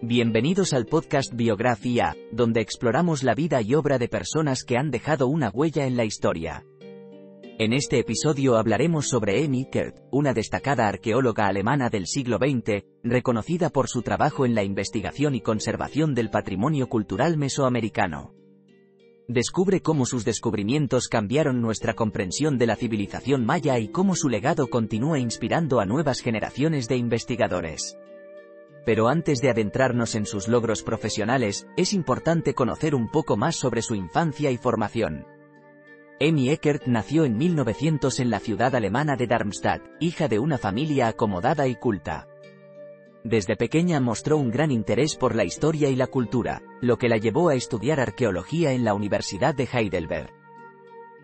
Bienvenidos al podcast Biografía, donde exploramos la vida y obra de personas que han dejado una huella en la historia. En este episodio hablaremos sobre Amy Kert, una destacada arqueóloga alemana del siglo XX, reconocida por su trabajo en la investigación y conservación del patrimonio cultural mesoamericano. Descubre cómo sus descubrimientos cambiaron nuestra comprensión de la civilización maya y cómo su legado continúa inspirando a nuevas generaciones de investigadores. Pero antes de adentrarnos en sus logros profesionales, es importante conocer un poco más sobre su infancia y formación. Amy Eckert nació en 1900 en la ciudad alemana de Darmstadt, hija de una familia acomodada y culta. Desde pequeña mostró un gran interés por la historia y la cultura, lo que la llevó a estudiar arqueología en la Universidad de Heidelberg.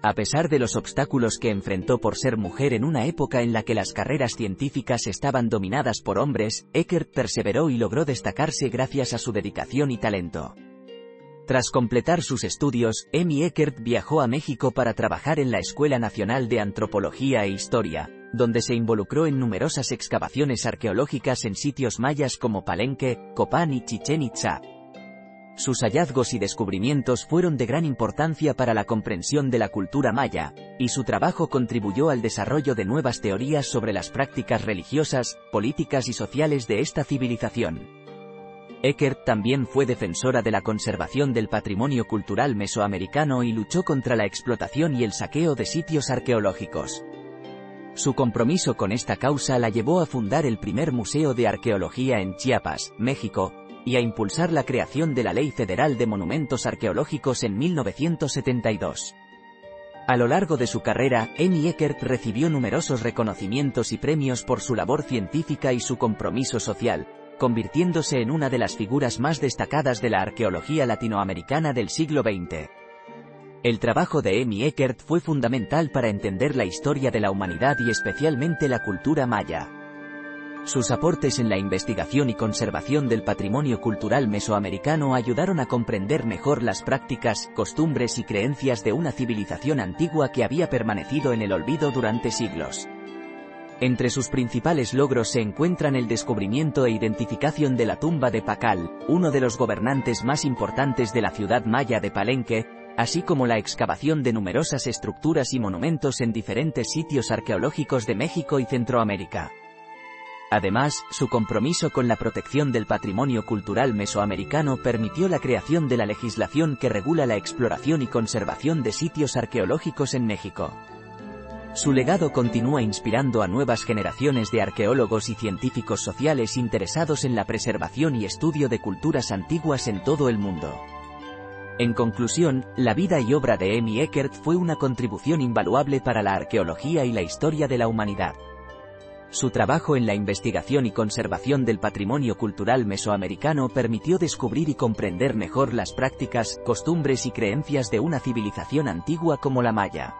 A pesar de los obstáculos que enfrentó por ser mujer en una época en la que las carreras científicas estaban dominadas por hombres, Eckert perseveró y logró destacarse gracias a su dedicación y talento. Tras completar sus estudios, Amy Eckert viajó a México para trabajar en la Escuela Nacional de Antropología e Historia, donde se involucró en numerosas excavaciones arqueológicas en sitios mayas como Palenque, Copán y Chichen Itza. Sus hallazgos y descubrimientos fueron de gran importancia para la comprensión de la cultura maya, y su trabajo contribuyó al desarrollo de nuevas teorías sobre las prácticas religiosas, políticas y sociales de esta civilización. Eckert también fue defensora de la conservación del patrimonio cultural mesoamericano y luchó contra la explotación y el saqueo de sitios arqueológicos. Su compromiso con esta causa la llevó a fundar el primer Museo de Arqueología en Chiapas, México, y a impulsar la creación de la Ley Federal de Monumentos Arqueológicos en 1972. A lo largo de su carrera, Amy Eckert recibió numerosos reconocimientos y premios por su labor científica y su compromiso social, convirtiéndose en una de las figuras más destacadas de la arqueología latinoamericana del siglo XX. El trabajo de Amy Eckert fue fundamental para entender la historia de la humanidad y especialmente la cultura maya. Sus aportes en la investigación y conservación del patrimonio cultural mesoamericano ayudaron a comprender mejor las prácticas, costumbres y creencias de una civilización antigua que había permanecido en el olvido durante siglos. Entre sus principales logros se encuentran el descubrimiento e identificación de la tumba de Pacal, uno de los gobernantes más importantes de la ciudad maya de Palenque, así como la excavación de numerosas estructuras y monumentos en diferentes sitios arqueológicos de México y Centroamérica. Además, su compromiso con la protección del patrimonio cultural mesoamericano permitió la creación de la legislación que regula la exploración y conservación de sitios arqueológicos en México. Su legado continúa inspirando a nuevas generaciones de arqueólogos y científicos sociales interesados en la preservación y estudio de culturas antiguas en todo el mundo. En conclusión, la vida y obra de Amy Eckert fue una contribución invaluable para la arqueología y la historia de la humanidad. Su trabajo en la investigación y conservación del patrimonio cultural mesoamericano permitió descubrir y comprender mejor las prácticas, costumbres y creencias de una civilización antigua como la maya.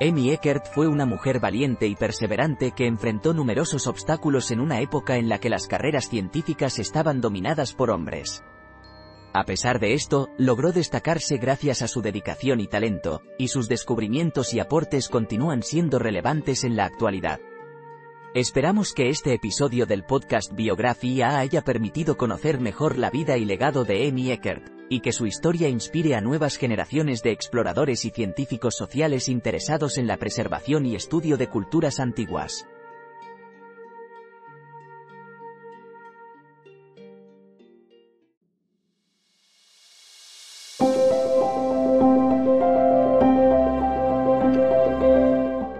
Amy Eckert fue una mujer valiente y perseverante que enfrentó numerosos obstáculos en una época en la que las carreras científicas estaban dominadas por hombres. A pesar de esto, logró destacarse gracias a su dedicación y talento, y sus descubrimientos y aportes continúan siendo relevantes en la actualidad. Esperamos que este episodio del podcast Biografía haya permitido conocer mejor la vida y legado de Amy Eckert, y que su historia inspire a nuevas generaciones de exploradores y científicos sociales interesados en la preservación y estudio de culturas antiguas.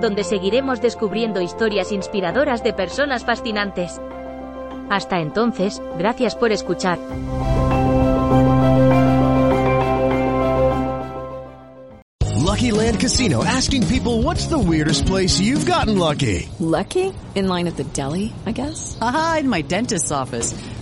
donde seguiremos descubriendo historias inspiradoras de personas fascinantes. Hasta entonces, gracias por escuchar. Lucky Land Casino asking people what's the weirdest place you've gotten lucky? Lucky? In line at the deli, I guess? Aha, in my dentist's office.